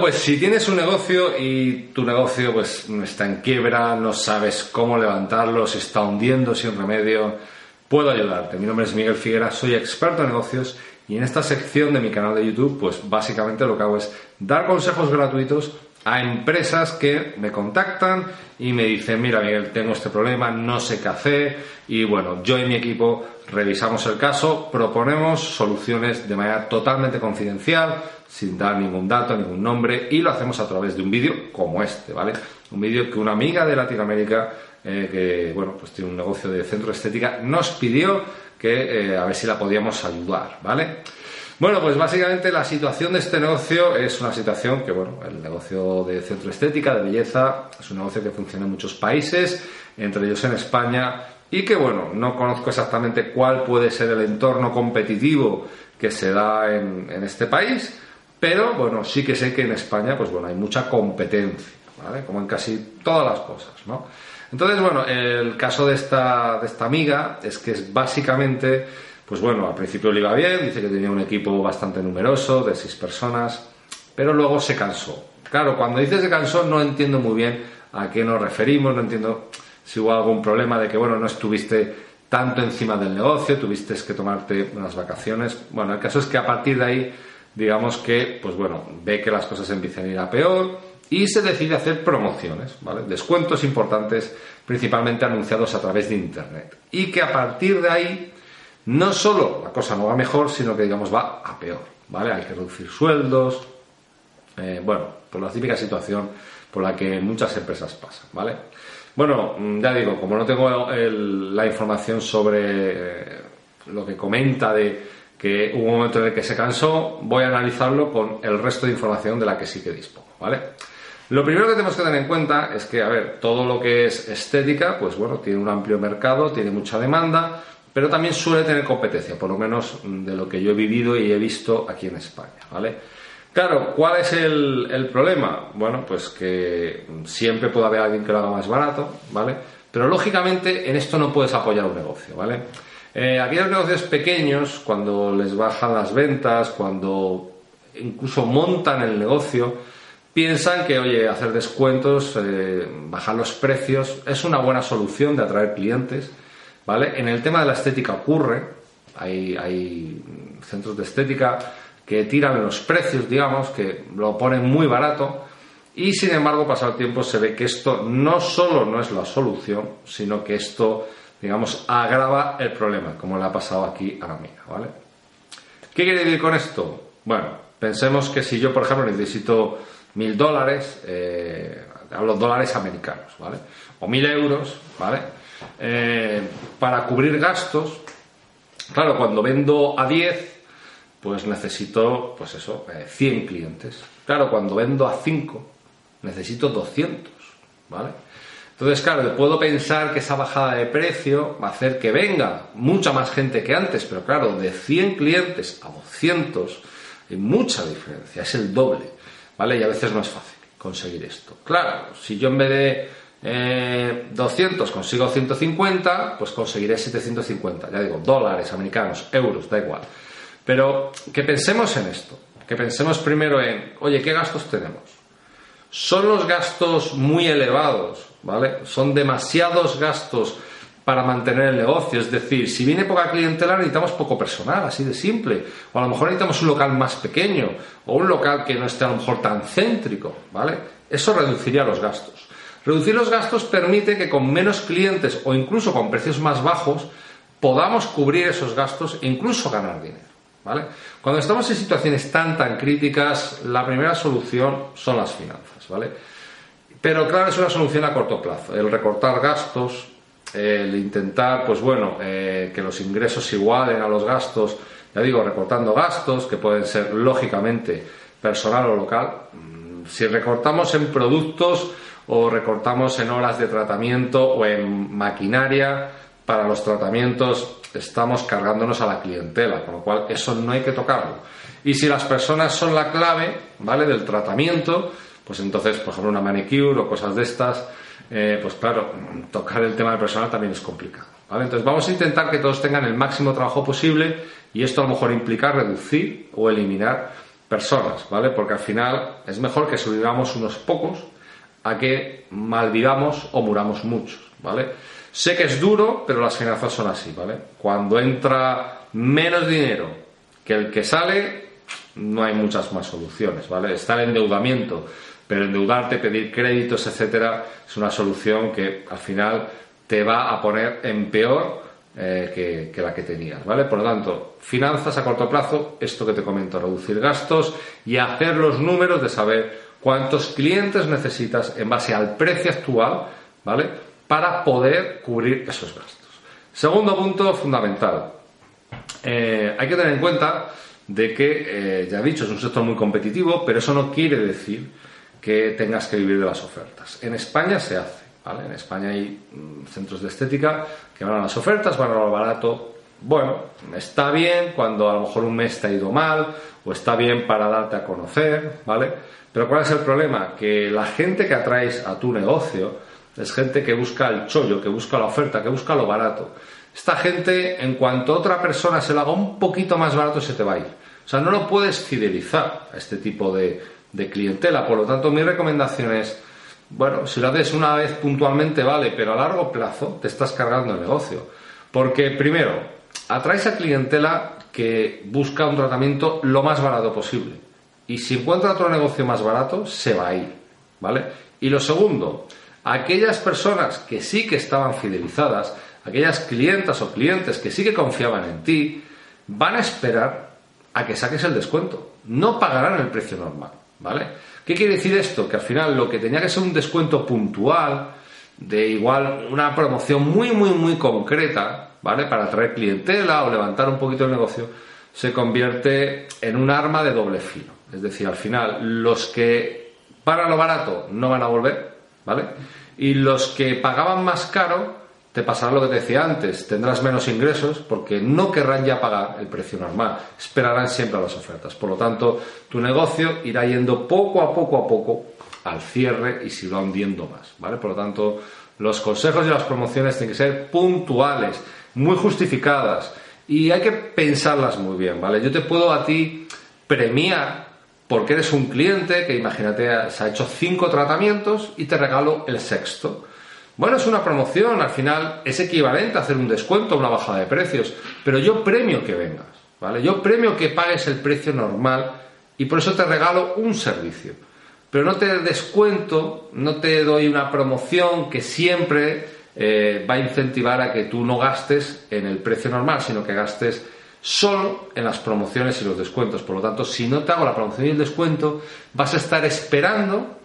Pues si tienes un negocio y tu negocio pues está en quiebra, no sabes cómo levantarlo, se está hundiendo sin remedio, puedo ayudarte. Mi nombre es Miguel Figuera, soy experto en negocios y en esta sección de mi canal de YouTube pues básicamente lo que hago es dar consejos gratuitos a empresas que me contactan y me dicen, mira Miguel, tengo este problema, no sé qué hacer y bueno, yo y mi equipo revisamos el caso, proponemos soluciones de manera totalmente confidencial, sin dar ningún dato, ningún nombre y lo hacemos a través de un vídeo como este, ¿vale? Un vídeo que una amiga de Latinoamérica eh, que bueno, pues tiene un negocio de centro estética nos pidió que eh, a ver si la podíamos ayudar, ¿vale? Bueno, pues básicamente la situación de este negocio es una situación que, bueno, el negocio de centro estética, de belleza, es un negocio que funciona en muchos países, entre ellos en España, y que, bueno, no conozco exactamente cuál puede ser el entorno competitivo que se da en, este país, pero, bueno, sí que sé que en España, pues bueno, hay mucha competencia, ¿vale? Como en casi todas las cosas, ¿no? Entonces, bueno, el caso de esta, de esta amiga es que es básicamente pues bueno, al principio le iba bien, dice que tenía un equipo bastante numeroso, de seis personas, pero luego se cansó. Claro, cuando dice se cansó no entiendo muy bien a qué nos referimos, no entiendo si hubo algún problema de que, bueno, no estuviste tanto encima del negocio, tuviste que tomarte unas vacaciones. Bueno, el caso es que a partir de ahí, digamos que, pues bueno, ve que las cosas empiezan a ir a peor y se decide hacer promociones, ¿vale? Descuentos importantes, principalmente anunciados a través de Internet. Y que a partir de ahí no solo la cosa no va mejor, sino que digamos va a peor, ¿vale? Hay que reducir sueldos, eh, bueno, por la típica situación por la que muchas empresas pasan, ¿vale? Bueno, mm, ya digo, como no tengo la información sobre eh, lo que comenta de que hubo un momento en el que se cansó, voy a analizarlo con el resto de información de la que sí que dispongo, ¿vale? Lo primero que tenemos que tener en cuenta es que, a ver, todo lo que es estética, pues bueno, tiene un amplio mercado, tiene mucha demanda, pero también suele tener competencia, por lo menos de lo que yo he vivido y he visto aquí en España, ¿vale? Claro, ¿cuál es el, problema? Bueno, pues que siempre puede haber alguien que lo haga más barato, ¿vale? Pero lógicamente en esto no puedes apoyar un negocio, ¿vale? Eh, aquellos negocios pequeños, cuando les bajan las ventas, cuando incluso montan el negocio, piensan que, oye, hacer descuentos, eh, bajar los precios, es una buena solución de atraer clientes ¿vale? En el tema de la estética ocurre, hay, centros de estética que tiran los precios, digamos, que lo ponen muy barato y sin embargo, pasado el tiempo se ve que esto no solo no es la solución, sino que esto, digamos, agrava el problema, como le ha pasado aquí a la mía, ¿vale? ¿Qué quiere decir con esto? Bueno, pensemos que si yo, por ejemplo, necesito mil dólares, eh, hablo dólares americanos, ¿vale? O mil euros, ¿vale? Eh, para cubrir gastos, claro, cuando vendo a 10, pues necesito, pues eso, 100 eh, clientes. Claro, cuando vendo a 5, necesito 200, ¿vale? Entonces, claro, puedo pensar que esa bajada de precio va a hacer que venga mucha más gente que antes, pero claro, de 100 clientes a 200 hay mucha diferencia, es el doble, ¿vale? Y a veces no es fácil conseguir esto. Claro, si yo en vez de 200 eh, consigo 150, pues conseguiré 750. Ya digo, dólares americanos, euros, da igual. Pero que pensemos en esto. Que pensemos primero en, oye, ¿qué gastos tenemos? ¿Son los gastos muy elevados? ¿Vale? Son demasiados gastos para mantener el negocio. Es decir, si viene poca clientela necesitamos poco personal, así de simple. O a lo mejor necesitamos un local más pequeño o un local que no esté a lo mejor tan céntrico, ¿vale? Eso reduciría los gastos. Reducir los gastos permite que con menos clientes o incluso con precios más bajos podamos cubrir esos gastos e incluso ganar dinero. ¿vale? Cuando estamos en situaciones tan tan críticas, la primera solución son las finanzas. ¿vale? Pero claro, es una solución a corto plazo. El recortar gastos, el intentar, pues bueno, eh, que los ingresos igualen a los gastos, ya digo, recortando gastos, que pueden ser lógicamente personal o local. Mm, si recortamos en productos, o recortamos en horas de tratamiento o en maquinaria para los tratamientos, estamos cargándonos a la clientela, con lo cual eso no hay que tocarlo. Y si las personas son la clave, ¿vale? Del tratamiento, pues entonces, por ejemplo, una manicure o cosas de estas, eh, pues claro, tocar el tema del personal también es complicado. ¿vale? Entonces vamos a intentar que todos tengan el máximo trabajo posible y esto a lo mejor implica reducir o eliminar personas, ¿vale? Porque al final es mejor que sobrevivamos unos pocos a que malvivamos o muramos muchos, ¿vale? Sé que es duro, pero las finanzas son así, ¿vale? Cuando entra menos dinero que el que sale, no hay muchas más soluciones, ¿vale? Está el endeudamiento, pero endeudarte, pedir créditos, etcétera, es una solución que al final te va a poner en peor eh, que, la que tenías, ¿vale? Por lo tanto, finanzas a corto plazo, esto que te comento, reducir gastos y hacer los números de saber cuántos clientes necesitas en base al precio actual, ¿vale? Para poder cubrir esos gastos. Segundo punto fundamental. Eh, hay que tener en cuenta de que, eh, ya he dicho, es un sector muy competitivo, pero eso no quiere decir que tengas que vivir de las ofertas. En España se hace. En España hay mm, centros de estética que van a las ofertas, van a lo barato. Bueno, está bien cuando a lo mejor un mes te ha ido mal o está bien para darte a conocer, ¿vale? Pero ¿cuál es el problema? Que la gente que atraes a tu negocio es gente que busca el chollo, que busca la oferta, que busca lo barato. Esta gente, en cuanto otra persona se lo haga un poquito más barato, se te va a ir. O sea, no lo puedes fidelizar a este tipo de, de clientela. Por lo tanto, mi recomendación es bueno, si lo haces una vez puntualmente vale, pero a largo plazo te estás cargando el negocio. Porque primero, atraes a clientela que busca un tratamiento lo más barato posible. Y si encuentra otro negocio más barato, se va a ir. ¿Vale? Y lo segundo, aquellas personas que sí que estaban fidelizadas, aquellas clientas o clientes que sí que confiaban en ti, van a esperar a que saques el descuento. No pagarán el precio normal. ¿Vale? ¿Qué quiere decir esto? Que al final lo que tenía que ser un descuento puntual, de igual una promoción muy, muy, muy concreta, ¿vale? Para atraer clientela o levantar un poquito el negocio, se convierte en un arma de doble filo. Es decir, al final, los que para lo barato no van a volver, ¿vale? Y los que pagaban más caro te pasará lo que te decía antes, tendrás menos ingresos porque no querrán ya pagar el precio normal, esperarán siempre a las ofertas. Por lo tanto, tu negocio irá yendo poco a poco a poco al cierre y se va hundiendo más, ¿vale? Por lo tanto, los consejos y las promociones tienen que ser puntuales, muy justificadas y hay que pensarlas muy bien, ¿vale? Yo te puedo a ti premiar porque eres un cliente que imagínate se ha hecho cinco tratamientos y te regalo el sexto. Bueno, es una promoción, al final es equivalente a hacer un descuento, una bajada de precios, pero yo premio que vengas, ¿vale? Yo premio que pagues el precio normal y por eso te regalo un servicio. Pero no te descuento, no te doy una promoción que siempre eh, va a incentivar a que tú no gastes en el precio normal, sino que gastes solo en las promociones y los descuentos. Por lo tanto, si no te hago la promoción y el descuento, vas a estar esperando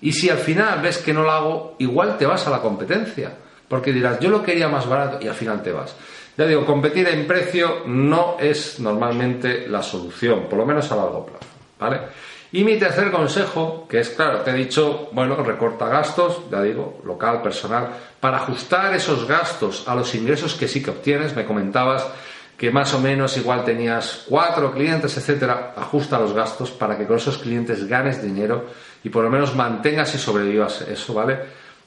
y si al final ves que no lo hago, igual te vas a la competencia, porque dirás, yo lo quería más barato y al final te vas. Ya digo, competir en precio no es normalmente la solución, por lo menos a largo plazo, ¿vale? Y mi tercer consejo, que es claro, te he dicho, bueno, recorta gastos, ya digo, local, personal, para ajustar esos gastos a los ingresos que sí que obtienes, me comentabas que más o menos igual tenías cuatro clientes, etcétera, ajusta los gastos para que con esos clientes ganes dinero y por lo menos mantengas y sobrevivas eso, ¿vale?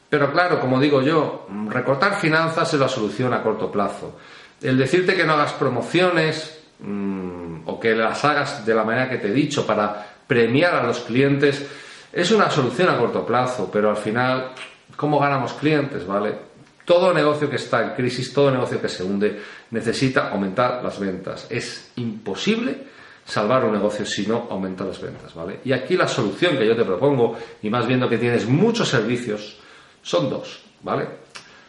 Pero claro, como digo yo, recortar finanzas es la solución a corto plazo. El decirte que no hagas promociones mm, o que las hagas de la manera que te he dicho para premiar a los clientes es una solución a corto plazo, pero al final, ¿cómo ganamos clientes, vale? Todo negocio que está en crisis, todo negocio que se hunde, necesita aumentar las ventas. Es imposible salvar un negocio si no aumenta las ventas, ¿vale? Y aquí la solución que yo te propongo, y más viendo que tienes muchos servicios, son dos, ¿vale?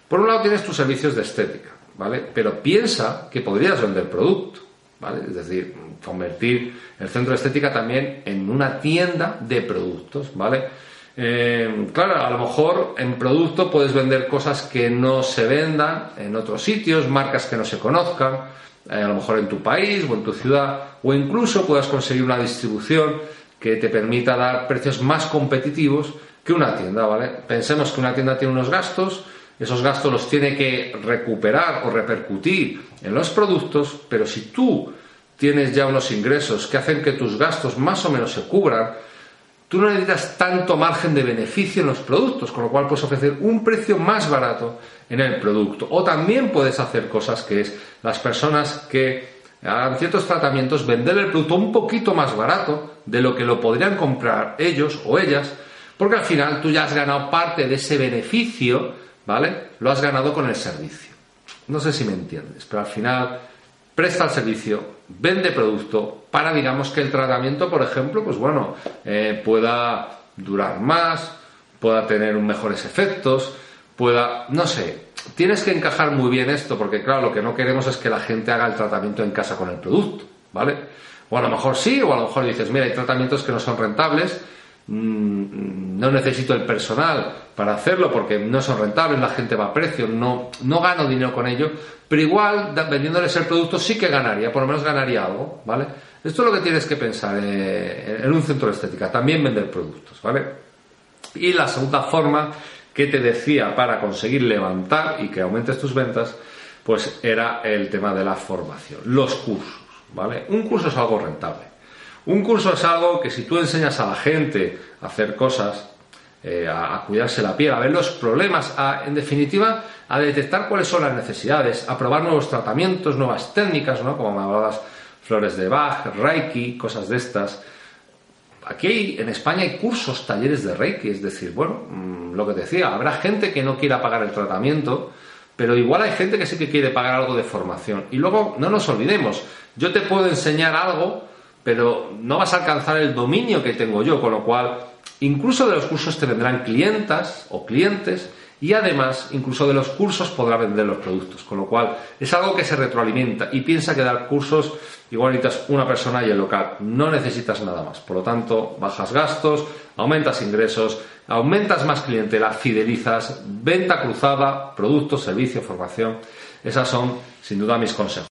Por un lado tienes tus servicios de estética, ¿vale? Pero piensa que podrías vender producto, Es decir, convertir el centro de estética también en una tienda de productos, ¿vale? Eh, claro, a lo mejor en producto puedes vender cosas que no se vendan en otros sitios, marcas que no se conozcan, eh, a lo mejor en tu país o en tu ciudad, o incluso puedas conseguir una distribución que te permita dar precios más competitivos que una tienda, ¿vale? Pensemos que una tienda tiene unos gastos, esos gastos los tiene que recuperar o repercutir en los productos, pero si tú tienes ya unos ingresos que hacen que tus gastos más o menos se cubran, tú no necesitas tanto margen de beneficio en los productos, con lo cual puedes ofrecer un precio más barato en el producto. O también puedes hacer cosas que es las personas que hagan ciertos tratamientos, vender el producto un poquito más barato de lo que lo podrían comprar ellos o ellas, porque al final tú ya has ganado parte de ese beneficio, ¿vale? Lo has ganado con el servicio. No sé si me entiendes, pero al final presta el servicio, vende producto para, digamos, que el tratamiento, por ejemplo, pues bueno, eh, pueda durar más, pueda tener mejores efectos, pueda, no sé, tienes que encajar muy bien esto, porque claro, lo que no queremos es que la gente haga el tratamiento en casa con el producto, ¿vale? O a lo mejor sí, o a lo mejor dices, mira, hay tratamientos que no son rentables, no necesito el personal para hacerlo porque no son rentables, la gente va a precio, no, no gano dinero con ello, pero igual vendiéndoles el producto sí que ganaría, por lo menos ganaría algo, ¿vale? Esto es lo que tienes que pensar eh, en un centro de estética, también vender productos, ¿vale? Y la segunda forma que te decía para conseguir levantar y que aumentes tus ventas, pues era el tema de la formación, los cursos, ¿vale? Un curso es algo rentable. Un curso es algo que si tú enseñas a la gente a hacer cosas, eh, a, cuidarse la piel, a ver los problemas, en definitiva, a detectar cuáles son las necesidades, a probar nuevos tratamientos, nuevas técnicas, ¿no? Como me hablabas, flores de Bach, Reiki, cosas de estas. Aquí en España hay cursos, talleres de Reiki, es decir, bueno, mm, lo que decía, habrá gente que no quiera pagar el tratamiento, pero igual hay gente que sí que quiere pagar algo de formación. Y luego, no nos olvidemos, yo te puedo enseñar algo, pero no vas a alcanzar el dominio que tengo yo, con lo cual, incluso de los cursos te vendrán clientas o clientes y además incluso de los cursos podrá vender los productos, con lo cual es algo que se retroalimenta y piensa que dar cursos igual necesitas una persona y el local, no necesitas nada más, por lo tanto bajas gastos, aumentas ingresos, aumentas más clientela, fidelizas, venta cruzada, productos, servicio, formación, esas son sin duda mis consejos.